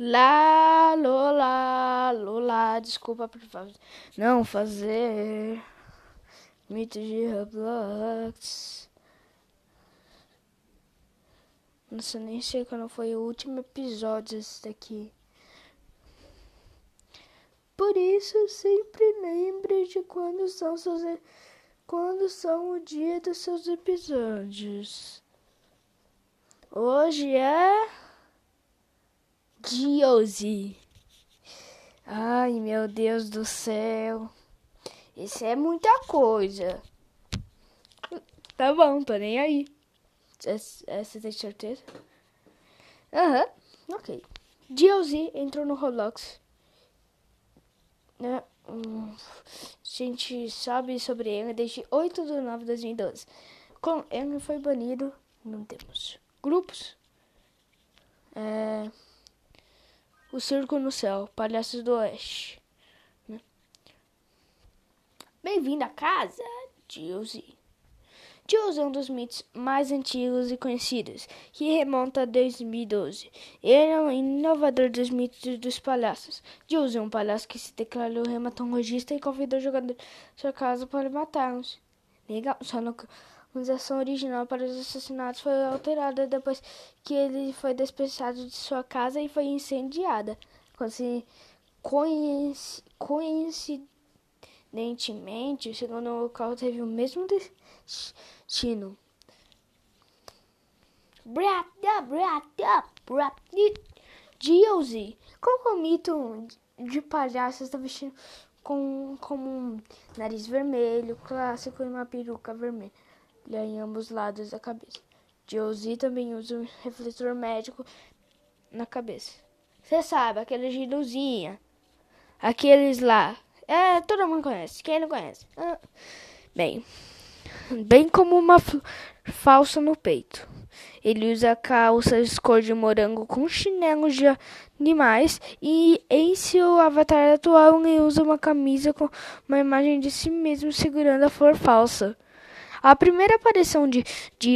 Lá, lola, lola, desculpa por não fazer mito de Roblox. Nossa, nem sei quando foi o último episódio esse daqui. Por isso, sempre lembre de quando são seus quando são o dia dos seus episódios. Hoje é Diosi. Ai, meu Deus do céu. Isso é muita coisa. Tá bom, tô nem aí. Você tem certeza? Aham, uhum, ok. Diosi entrou no Roblox. Né? Hum, a gente sabe sobre ele desde 8 de 9 de 2012. Com ele foi banido, não temos grupos. É, o Circo no Céu, Palhaços do Oeste. Bem-vindo à casa, Josie. Josie é um dos mitos mais antigos e conhecidos, que remonta a 2012. Ele é um inovador dos mitos dos palhaços. Josie é um palhaço que se declarou hematologista e convidou jogadores de sua casa para matá-los. Legal, só no organização original para os assassinatos foi alterada depois que ele foi despejado de sua casa e foi incendiada. Coincidentemente, o segundo local teve o mesmo destino. O mito de palhaço está vestindo com, com um nariz vermelho clássico e uma peruca vermelha em ambos lados da cabeça. Josie também usa um refletor médico na cabeça. Você sabe, aquele luzinha. Aqueles lá. É, todo mundo conhece. Quem não conhece? Ah. Bem, bem como uma falsa no peito. Ele usa calças cor de morango com chinelos de animais e em seu avatar atual ele usa uma camisa com uma imagem de si mesmo segurando a flor falsa. A primeira aparição de,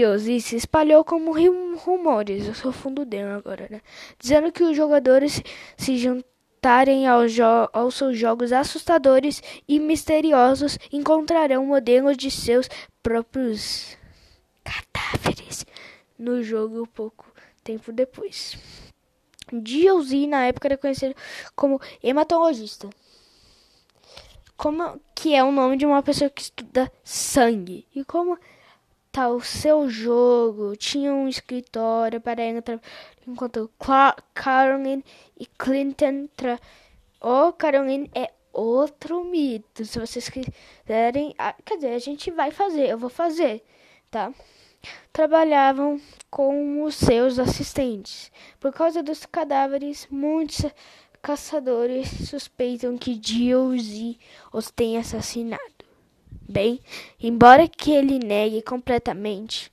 Ozzy se espalhou como rumores, eu sou fundo dele agora, né? Dizendo que os jogadores se juntarem aos, aos seus jogos assustadores e misteriosos encontrarão modelos de seus próprios cadáveres no jogo pouco tempo depois. Ozzy na época era conhecido como hematologista como que é o nome de uma pessoa que estuda sangue e como tá o seu jogo. Tinha um escritório para entrar enquanto Caroline e Clinton tra... Oh, Caroline é outro mito. Se vocês quiserem, ah, quer dizer, a gente vai fazer, eu vou fazer, tá? Trabalhavam com os seus assistentes. Por causa dos cadáveres, muitos caçadores suspeitam que Dilzy os tenha assassinado. Bem, embora que ele negue completamente,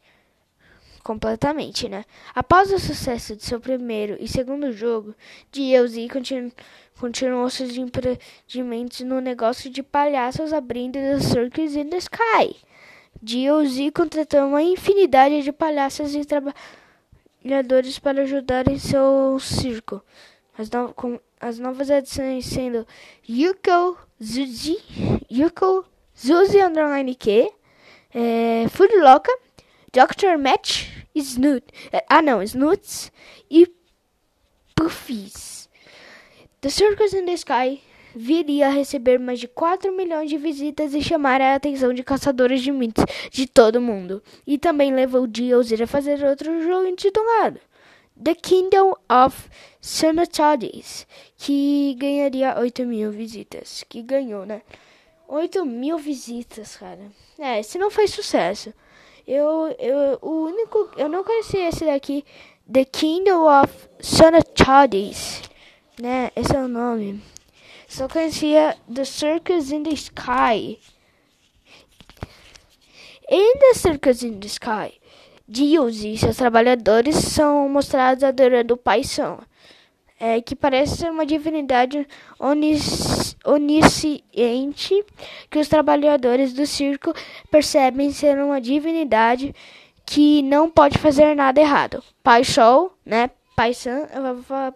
completamente, né? Após o sucesso de seu primeiro e segundo jogo, Dilzy continu continuou seus empreendimentos no negócio de palhaços abrindo The Circus in the Sky. Dilzy contratou uma infinidade de palhaços e trabalhadores para ajudar em seu circo. As, no com as novas edições sendo Yuko Zuzi, Yuko Zuzi Underline Q, é, Food Loca, Dr. Match, Snoot, é, ah não, Snoots e Puffies. The Circus in the Sky viria a receber mais de 4 milhões de visitas e chamar a atenção de caçadores de mitos de todo o mundo. E também levou Dios a fazer outro jogo intitulado The Kingdom of Sanatades, que ganharia 8 mil visitas. Que ganhou, né? 8 mil visitas, cara. É, esse não fez sucesso. Eu, eu, o único, eu não conhecia esse daqui, The Kingdom of Sanatades, né? Esse é o nome. Só conhecia The Circus in the Sky. In the Circus in the Sky, Deus e seus trabalhadores são mostrados adorando o Pai São, é, que parece ser uma divindade onis, onisciente, que os trabalhadores do circo percebem ser uma divindade que não pode fazer nada errado. Pai Sol, né? Pai San, eu vou falar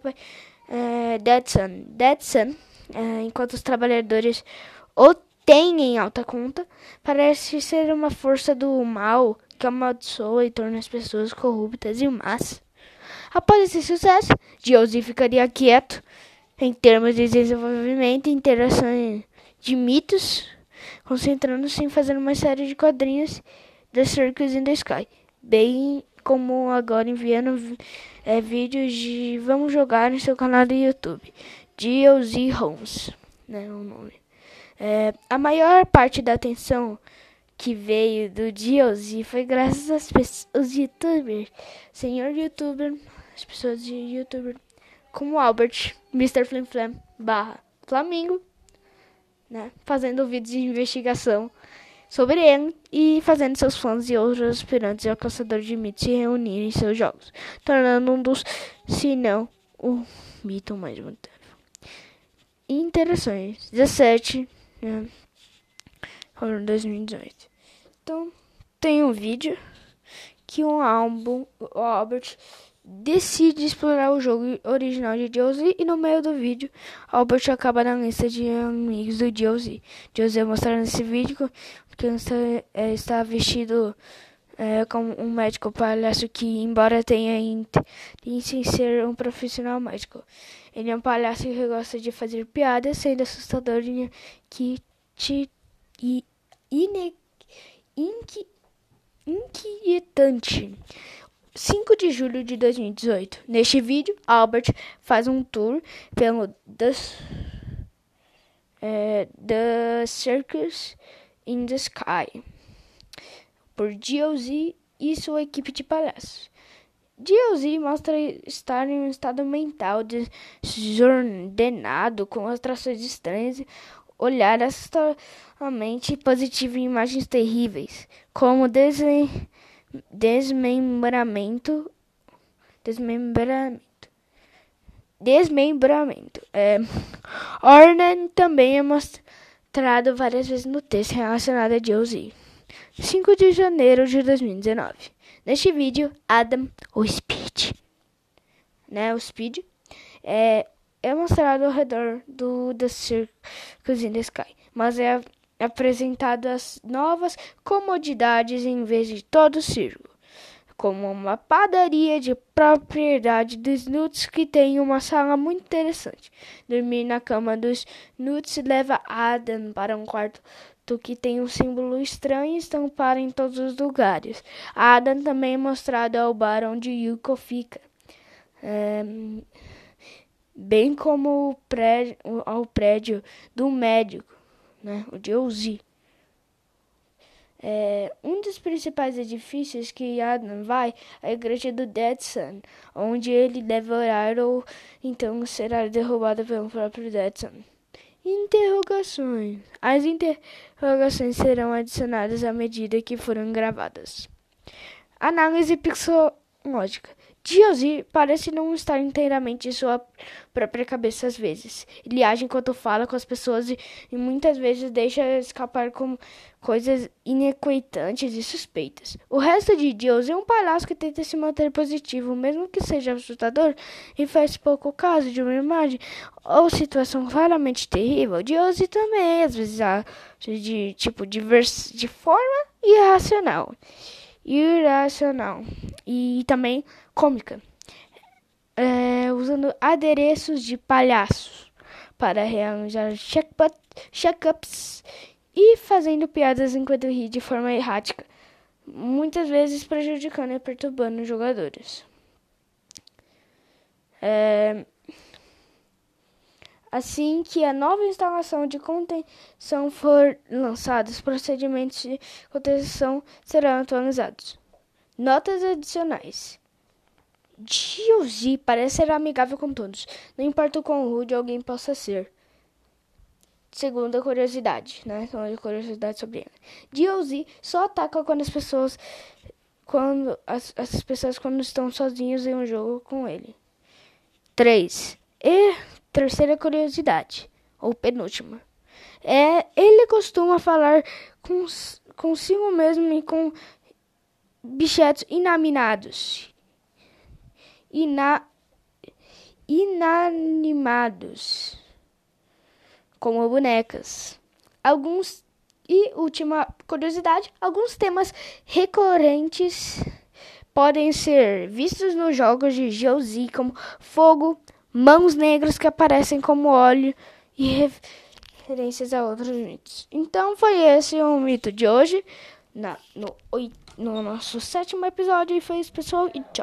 é, Dead Sun. Dead Sun, é, enquanto os trabalhadores o têm em alta conta, parece ser uma força do mal que amaldiçoa e torna as pessoas corruptas e más. Após esse sucesso, Josie ficaria quieto em termos de desenvolvimento e interação de mitos, concentrando-se em fazer uma série de quadrinhos The Circus in the Sky, bem como agora enviando é, vídeos de Vamos Jogar no seu canal do YouTube, DLC Holmes, né, o nome. É, a maior parte da atenção que veio do DLC foi graças aos youtubers, senhor youtuber, as pessoas de youtuber como Albert, Mr. Flim Flam, barra Flamingo, né, fazendo vídeos de investigação sobre ele e fazendo seus fãs e outros aspirantes ao caçador de mitos se reunirem em seus jogos, tornando um dos, se não, o mito mais moderno. Interações 17 né, 2018. Então, tem um vídeo que um álbum, o Albert decide explorar o jogo original de Josie e no meio do vídeo, Albert acaba na lista de amigos do Josie. Josie é mostrado nesse vídeo que está, é, está vestido é, como um médico palhaço que, embora tenha intenção em ser um profissional médico, ele é um palhaço que gosta de fazer piadas, sendo assustador que te e ine, inqui, inquietante. 5 de julho de 2018. Neste vídeo, Albert faz um tour pelo The, é, the Circus in the Sky por GOZ e sua equipe de palhaços. GOZ mostra estar em um estado mental desordenado, com atrações estranhas, olhar assustadoramente positivo e imagens terríveis, como desmembramento, desmembramento, desmembramento. É, Ornan também é mostrado várias vezes no texto relacionado a Josie. 5 de janeiro de 2019. Neste vídeo, Adam, o Speed, né, o Speed, é, é mostrado ao redor do The Circus in the Sky, mas é apresentado as novas comodidades em vez de todo o circo, como uma padaria de propriedade dos Nuts que tem uma sala muito interessante. Dormir na cama dos Nuts leva Adam para um quarto que tem um símbolo estranho estampado em todos os lugares. Adam também é mostrado ao bar onde Yuko fica. É, bem como prédio, ao prédio do médico né, o Ouzi. É, um dos principais edifícios que Adam vai é a igreja do Dead Sun, onde ele deve orar ou então será derrubado pelo próprio Dead Sun. Interrogações. As interrogações serão adicionadas à medida que forem gravadas. Análise pixológica. Josie parece não estar inteiramente em sua própria cabeça às vezes. Ele age enquanto fala com as pessoas e, e muitas vezes deixa escapar com coisas inequitantes e suspeitas. O resto de Josie é um palhaço que tenta se manter positivo, mesmo que seja assustador, e faz pouco caso de uma imagem ou situação claramente terrível. Josie também às vezes age de tipo de, de forma irracional irracional e também cômica, é, usando adereços de palhaços para realizar check-ups e fazendo piadas enquanto ri de forma errática, muitas vezes prejudicando e perturbando os jogadores. É, Assim que a nova instalação de contenção for lançada, os procedimentos de contenção serão atualizados. Notas adicionais. Giozi parece ser amigável com todos, não importa o quão rude alguém possa ser. Segunda curiosidade, né? Segunda curiosidade sobre ele. Giozi só ataca quando as pessoas quando as, as pessoas quando estão sozinhos em um jogo com ele. 3. E terceira curiosidade, ou penúltima, é ele costuma falar com, consigo mesmo e com bichetos inaminados. Ina, inanimados, como bonecas. Alguns e última curiosidade, alguns temas recorrentes podem ser vistos nos jogos de Geozi como fogo, mãos negras que aparecem como óleo e referências a outros mitos. Então foi esse o mito de hoje, na, no, no nosso sétimo episódio. E foi isso, pessoal, e tchau.